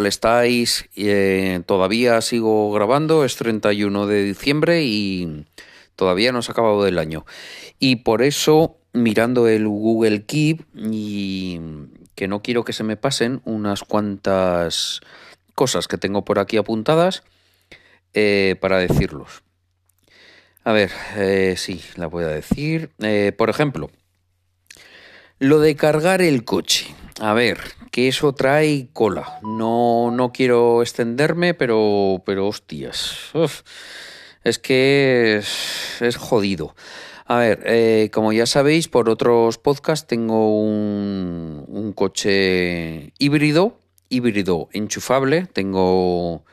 estáis? Eh, todavía sigo grabando, es 31 de diciembre y todavía no se ha acabado el año. Y por eso, mirando el Google Keep, y que no quiero que se me pasen unas cuantas cosas que tengo por aquí apuntadas eh, para decirlos. A ver, eh, sí, la voy a decir. por ejemplo, lo de cargar el coche. A ver, que eso trae cola. No, no quiero extenderme, pero, pero hostias. es que es, jodido. A ver, eh, como ya sabéis, por otros podcasts tengo un, un coche híbrido, híbrido enchufable. Tengo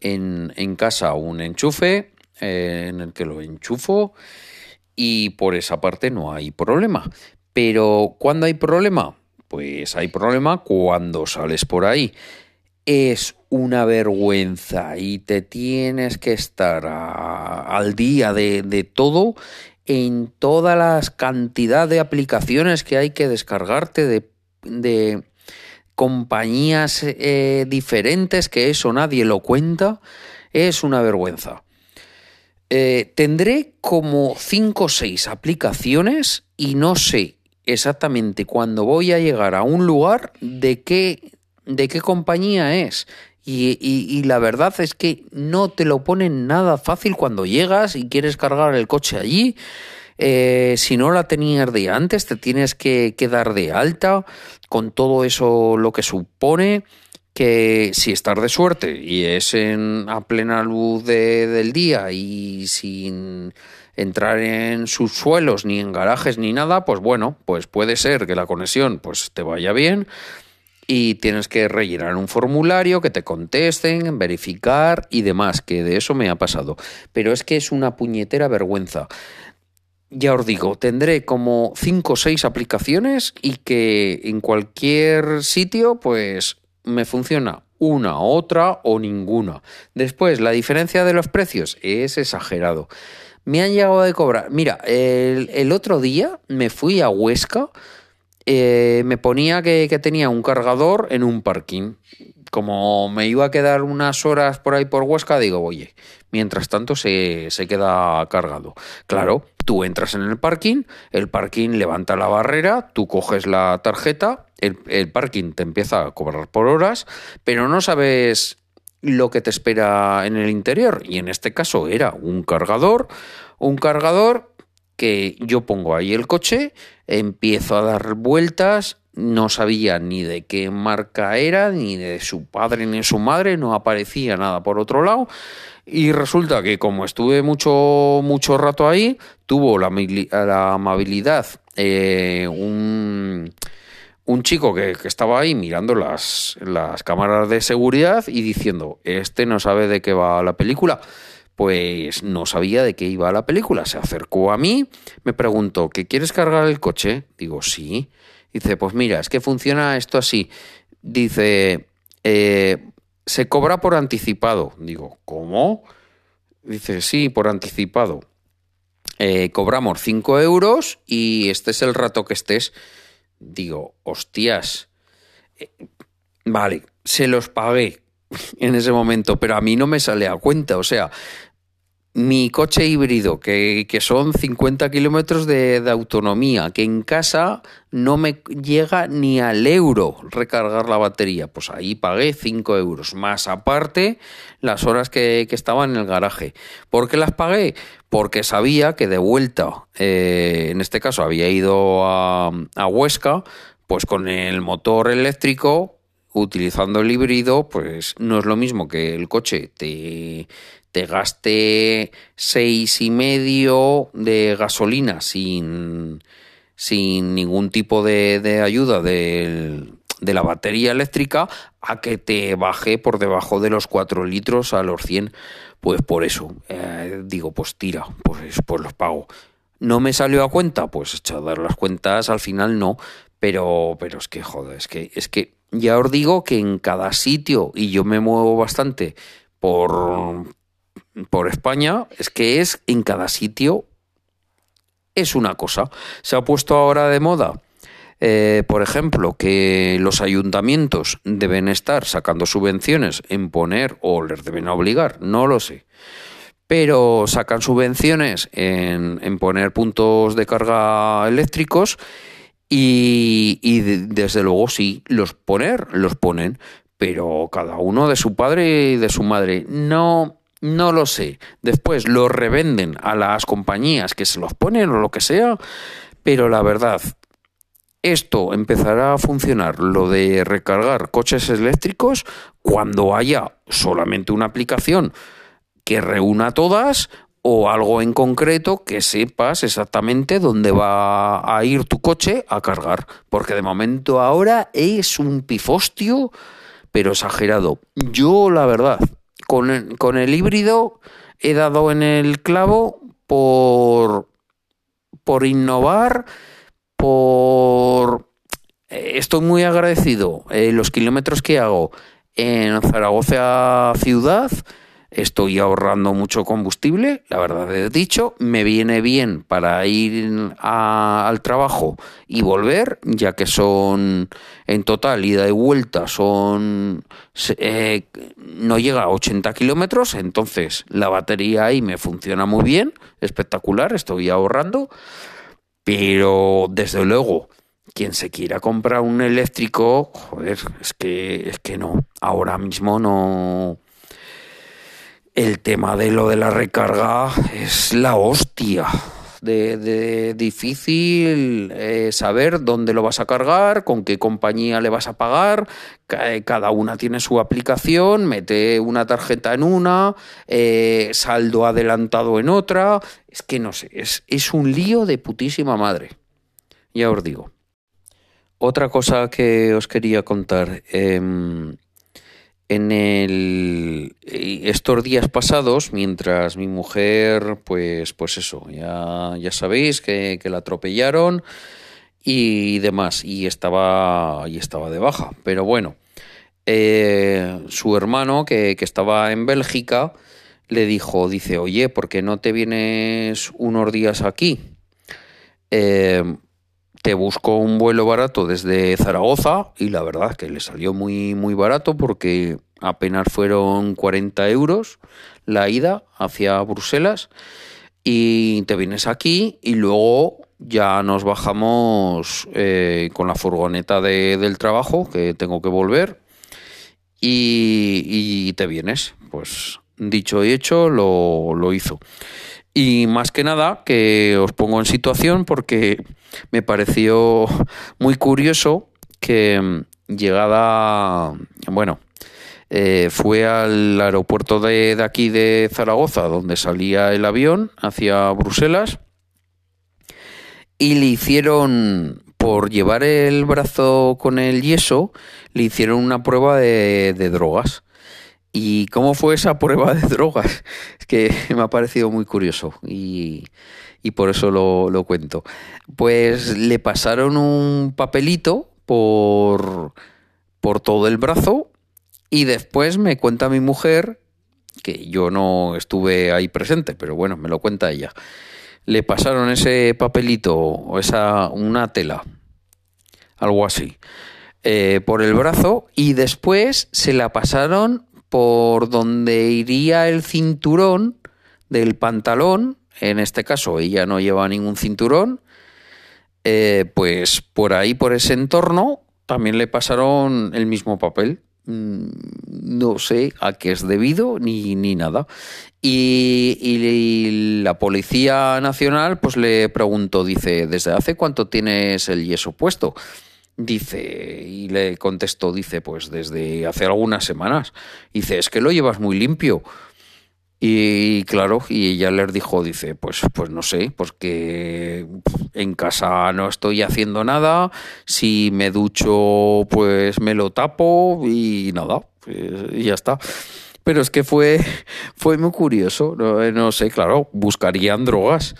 en, en casa un enchufe eh, en el que lo enchufo y por esa parte no hay problema. Pero ¿cuándo hay problema? Pues hay problema cuando sales por ahí. Es una vergüenza y te tienes que estar al día de, todo en todas las cantidad de aplicaciones que hay que descargarte de, compañías eh, diferentes, que eso nadie lo cuenta, es una vergüenza. Eh, tendré como 5 o 6 aplicaciones y no sé exactamente cuando voy a llegar a un lugar de qué, de qué compañía es. Y, la verdad es que no te lo ponen nada fácil cuando llegas y quieres cargar el coche allí. Eh, si no la tenías de antes, te tienes que, quedar de alta con todo eso lo que supone que si estás de suerte y es en, a plena luz del día y sin entrar en sus suelos ni en garajes ni nada, pues bueno, pues puede ser que la conexión pues te vaya bien y tienes que rellenar un formulario, que te contesten, verificar y demás, que de eso me ha pasado. Pero es que es una puñetera vergüenza. Ya os digo, tendré como 5 o 6 aplicaciones y que en cualquier sitio pues me funciona una, otra o ninguna. Después, la diferencia de los precios es exagerado. Me han llegado a cobrar. Mira, el, otro día me fui a Huesca. Eh, me ponía que, tenía un cargador en un parking. Como me iba a quedar unas horas por ahí por Huesca, digo, oye, mientras tanto se, queda cargado. Claro, tú entras en el parking, el parking levanta la barrera, tú coges la tarjeta, el, el parking te empieza a cobrar por horas, pero no sabes lo que te espera en el interior. Y en este caso era un cargador, un cargador que yo pongo ahí el coche, empiezo a dar vueltas, no sabía ni de qué marca era, ni de su padre ni de su madre, no aparecía nada por otro lado. Y resulta que como estuve mucho, mucho rato ahí, tuvo la, amabilidad eh, un un chico que, estaba ahí mirando las, las cámaras de seguridad y diciendo, este no sabe de qué va la película. Pues no sabía de qué iba la película. Se acercó a mí, me preguntó, ¿qué quieres cargar el coche? Digo, sí. Dice, pues mira, es que funciona esto así. Dice, eh, se cobra por anticipado. Digo, ¿cómo? Dice, sí, por anticipado. Eh, cobramos 5 euros y este es el rato que estés digo, hostias, eh, vale, se los pagué en ese momento, pero a mí no me sale a cuenta, o sea, mi coche híbrido, que, son 50 kilómetros de, autonomía, que en casa no me llega ni al euro recargar la batería. Pues ahí pagué 5 euros, más aparte las horas que, que estaba en el garaje. ¿Por qué las pagué? Porque sabía que de vuelta, eh, en este caso había ido a, a Huesca, pues con el motor eléctrico utilizando el híbrido, pues no es lo mismo que el coche te, te gaste seis y medio de gasolina sin, sin ningún tipo de, ayuda de, la batería eléctrica a que te baje por debajo de los 4 litros a los 100. Pues por eso, eh, digo, pues tira, pues, pues los pago. ¿No me salió a cuenta? Pues echar las cuentas, al final no. Pero, pero es que, joder, es que, es que ya os digo que en cada sitio, y yo me muevo bastante por, por España es que es en cada sitio es una cosa. Se ha puesto ahora de moda eh, por ejemplo, que los ayuntamientos deben estar sacando subvenciones en poner, o les deben obligar, no lo sé, pero sacan subvenciones en, en poner puntos de carga eléctricos y, desde luego sí, los poner, los ponen, pero cada uno de su padre y de su madre. No, no lo sé. Después los revenden a las compañías que se los ponen o lo que sea, pero la verdad, esto empezará a funcionar, lo de recargar coches eléctricos, cuando haya solamente una aplicación que reúna todas o algo en concreto que sepas exactamente dónde va a ir tu coche a cargar. Porque de momento ahora es un pifostio, pero exagerado. Yo, la verdad, con el, con el híbrido he dado en el clavo por, por innovar, por... Eh, estoy muy agradecido. Eh, los kilómetros que hago en Zaragoza ciudad estoy ahorrando mucho combustible, la verdad he dicho, me viene bien para ir al trabajo y volver, ya que son en total ida y vuelta son eh, no llega a 80 kilómetros, entonces la batería ahí me funciona muy bien, espectacular, estoy ahorrando, pero desde luego quien se quiera comprar un eléctrico, joder, es que es que no, ahora mismo no el tema de lo de la recarga es la hostia. De, difícil eh, saber dónde lo vas a cargar, con qué compañía le vas a pagar. Eh, cada una tiene su aplicación, mete una tarjeta en una, eh, saldo adelantado en otra. Es que no sé, es, un lío de putísima madre. Ya os digo. Otra cosa que os quería contar. Em, en el, estos días pasados, mientras mi mujer, pues, pues eso, ya, ya sabéis que, la atropellaron y demás, y estaba, y estaba de baja. Pero bueno, eh, su hermano, que, estaba en Bélgica, le dijo, dice, oye, ¿por qué no te vienes unos días aquí? Eh, te busco un vuelo barato desde Zaragoza y la verdad que le salió muy, muy barato porque apenas fueron 40 euros la ida hacia Bruselas y te vienes aquí y luego ya nos bajamos eh, con la furgoneta del trabajo que tengo que volver y, y, te vienes. Pues dicho y hecho lo, lo hizo. Y más que nada que os pongo en situación porque me pareció muy curioso que mm, llegada, bueno, eh, fue al aeropuerto de, aquí de Zaragoza, donde salía el avión hacia Bruselas, y le hicieron, por llevar el brazo con el yeso, le hicieron una prueba de drogas. ¿Y cómo fue esa prueba de drogas? Es que me ha parecido muy curioso y, por eso lo, cuento. Pues le pasaron un papelito por, por todo el brazo y después me cuenta mi mujer, que yo no estuve ahí presente, pero bueno, me lo cuenta ella. Le pasaron ese papelito o esa, una tela, algo así, eh, por el brazo y después se la pasaron por donde iría el cinturón del pantalón, en este caso ella no lleva ningún cinturón, eh, pues por ahí, por ese entorno, también le pasaron el mismo papel. Mm, no sé a qué es debido ni, ni nada. Y, y, la Policía Nacional pues le preguntó, dice, ¿desde hace cuánto tienes el yeso puesto? Dice, y le contestó, dice, pues desde hace algunas semanas. Dice, es que lo llevas muy limpio. Y claro, y ella les dijo, dice, pues, pues no sé, porque en casa no estoy haciendo nada, si me ducho, pues me lo tapo y nada, y ya está. Pero es que fue, fue muy curioso, no, no sé, claro, buscarían drogas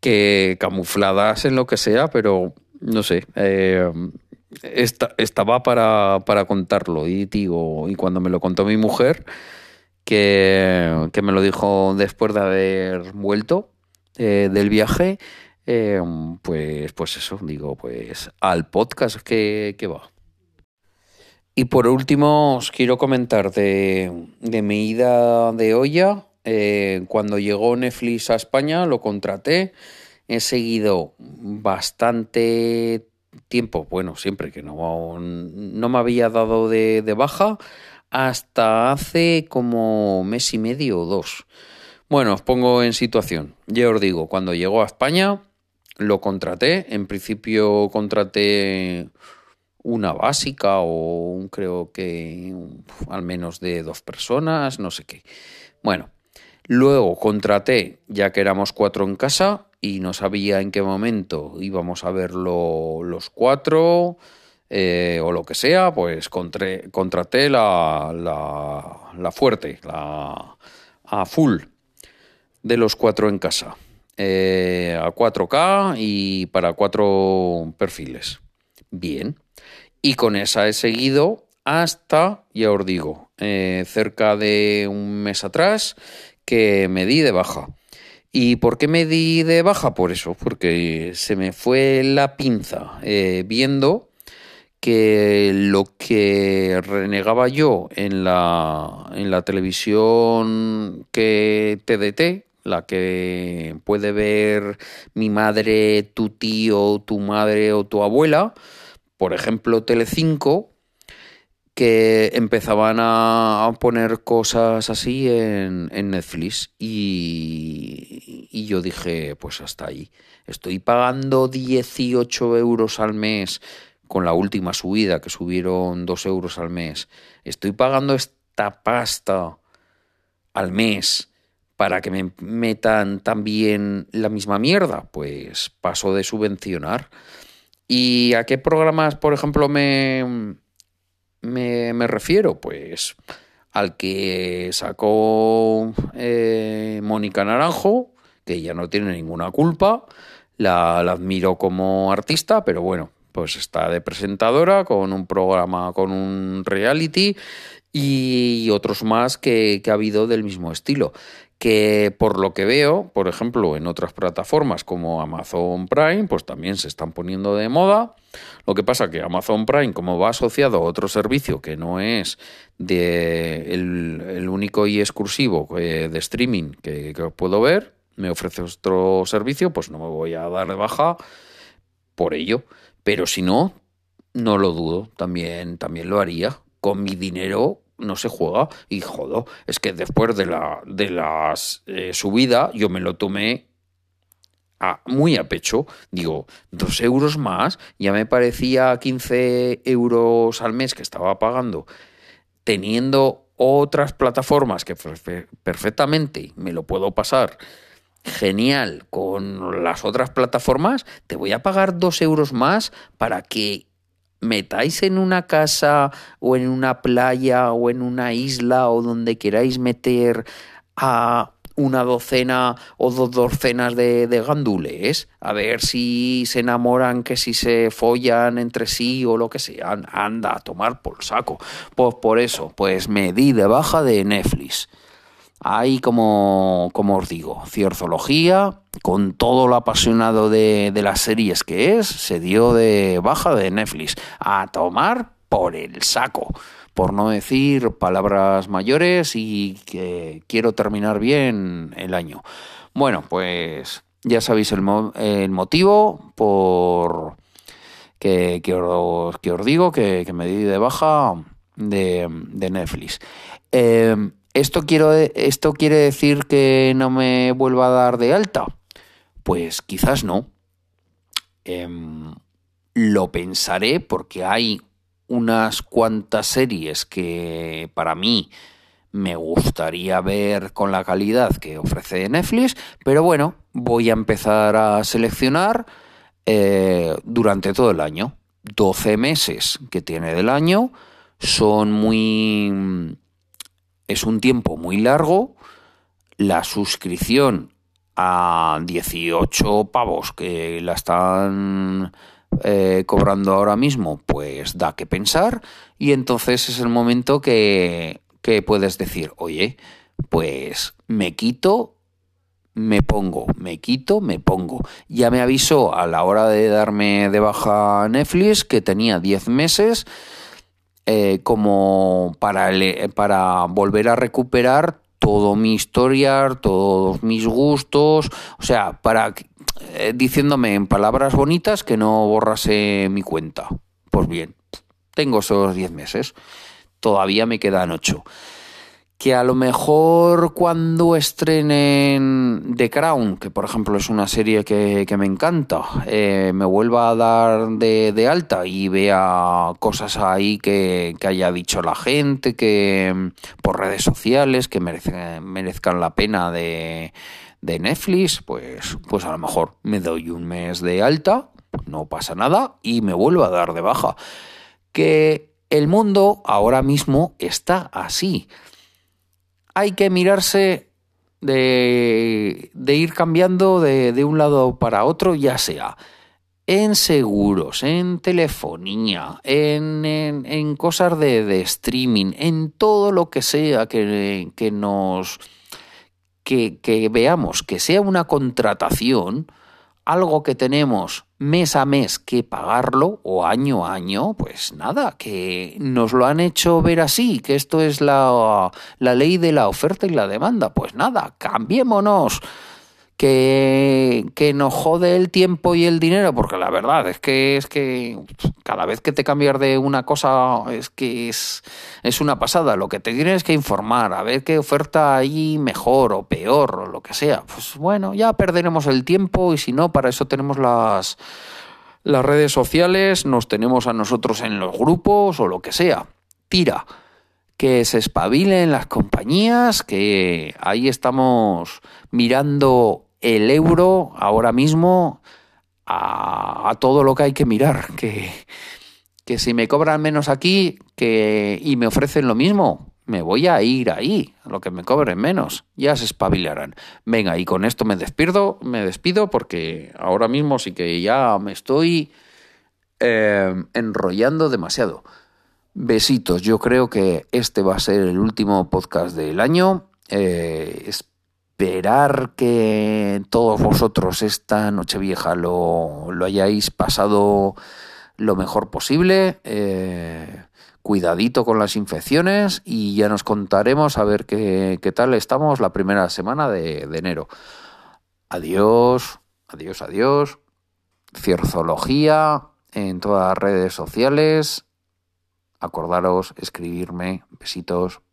que camufladas en lo que sea, pero no sé, eh, estaba para, para, contarlo y digo, y cuando me lo contó mi mujer, que, que me lo dijo después de haber vuelto eh, del viaje, eh, pues, pues eso, digo, pues al podcast que, va. Y por último, os quiero comentar de, de mi ida de olla. Cuando llegó Netflix a España, lo contraté. He seguido bastante tiempo, bueno, siempre que no, no me había dado de, baja, hasta hace como mes y medio o dos. Bueno, os pongo en situación. Ya os digo, cuando llegó a España lo contraté. En principio contraté una básica o un, creo que al menos de dos personas, no sé qué. Bueno, luego contraté, ya que éramos cuatro en casa y no sabía en qué momento íbamos a verlo los cuatro eh, o lo que sea, pues contraté la, la, la fuerte, la a full de los cuatro en casa. Eh, a 4K y para cuatro perfiles. Bien. Y con esa he seguido hasta, ya os digo, eh, cerca de un mes atrás que me di de baja. ¿Y por qué me di de baja? Por eso, porque se me fue la pinza eh, viendo que lo que renegaba yo en la, en la televisión que TDT, la que puede ver mi madre, tu tío, tu madre o tu abuela, por ejemplo Telecinco, que empezaban a, poner cosas así en, Netflix y, y, yo dije, pues hasta ahí. Estoy pagando 18 euros al mes con la última subida, que subieron 2 euros al mes. Estoy pagando esta pasta al mes para que me metan también la misma mierda, pues paso de subvencionar. ¿Y a qué programas, por ejemplo, me, me, refiero? Pues al que sacó eh, Mónica Naranjo, que ya no tiene ninguna culpa, la, admiro como artista, pero bueno, pues está de presentadora con un programa, con un reality y otros más que ha habido del mismo estilo que por lo que veo, por ejemplo, en otras plataformas como Amazon Prime, pues también se están poniendo de moda. Lo que pasa que Amazon Prime, como va asociado a otro servicio que no es de el, único y exclusivo eh, de streaming que, que puedo ver, me ofrece otro servicio, pues no me voy a dar de baja por ello. Pero si no, no lo dudo, también, también lo haría. Con mi dinero no se juega. Y jodo, es que después de la, de las eh, subida yo me lo tomé a, muy a pecho. Digo, dos euros más, ya me parecía 15 euros al mes que estaba pagando, teniendo otras plataformas que perfectamente me lo puedo pasar genial con las otras plataformas, te voy a pagar dos euros más para que metáis en una casa o en una playa o en una isla o donde queráis meter a una docena o dos docenas de, gandules, a ver si se enamoran, que si se follan entre sí o lo que sea. Anda, a tomar por saco. Pues por eso, pues me di de baja de Netflix. Hay, como, como os digo, cierzología, con todo lo apasionado de, de las series que es, se dio de baja de Netflix. A tomar por el saco por no decir palabras mayores y que quiero terminar bien el año. Bueno, pues ya sabéis el, el motivo por que, que, os, que, os, digo que, me di de baja de, de Netflix. Eh, ¿Esto, quiero, ¿Esto quiere decir que no me vuelva a dar de alta? Pues quizás no. Em, lo pensaré porque hay unas cuantas series que para mí me gustaría ver con la calidad que ofrece Netflix, pero bueno, voy a empezar a seleccionar eh, durante todo el año. 12 meses que tiene del año son muy es un tiempo muy largo, la suscripción a 18 pavos que la están eh, cobrando ahora mismo, pues da que pensar y entonces es el momento que, que puedes decir, oye, pues me quito me pongo, me quito, me pongo. Ya me avisó a la hora de darme de baja Netflix que tenía 10 meses eh, como para, para volver a recuperar todo mi historia, todos mis gustos, o sea, para eh, diciéndome en palabras bonitas que no borrase mi cuenta. Pues bien, tengo esos 10 meses, todavía me quedan 8 que a lo mejor cuando estrenen The Crown, que por ejemplo es una serie que, me encanta, eh, me vuelva a dar de, alta y vea cosas ahí que, haya dicho la gente, que por redes sociales, que merezcan, merezcan la pena de, de Netflix, pues, pues a lo mejor me doy un mes de alta, no pasa nada, y me vuelvo a dar de baja. Que el mundo ahora mismo está así hay que mirarse de, ir cambiando de, un lado para otro, ya sea en seguros, en telefonía, en, cosas de, streaming, en todo lo que sea que, nos que, que veamos que sea una contratación, algo que tenemos mes a mes que pagarlo o año a año, pues nada, que nos lo han hecho ver así, que esto es la, la ley de la oferta y la demanda. Pues nada, cambiémonos que, que nos jode el tiempo y el dinero, porque la verdad es que es que cada vez que te cambias de una cosa es que es, es una pasada. Lo que te tienes que informar, a ver qué oferta hay mejor o peor o lo que sea. Pues bueno, ya perderemos el tiempo y si no, para eso tenemos las, las redes sociales, nos tenemos a nosotros en los grupos o lo que sea. Tira que se espabilen las compañías, que ahí estamos mirando el euro ahora mismo a, todo lo que hay que mirar, que, que si me cobran menos aquí que, y me ofrecen lo mismo, me voy a ir ahí, lo que me cobren menos, ya se espabilarán. Venga, y con esto me despido, me despido porque ahora mismo sí que ya me estoy eh, enrollando demasiado. Besitos, yo creo que este va a ser el último podcast del año. Eh, esperar que todos vosotros esta noche vieja lo, hayáis pasado lo mejor posible. Eh, cuidadito con las infecciones y ya nos contaremos a ver qué, tal estamos la primera semana de, de enero. Adiós, adiós, adiós. Cierzología en todas las redes sociales. Acordaros, escribirme. Besitos.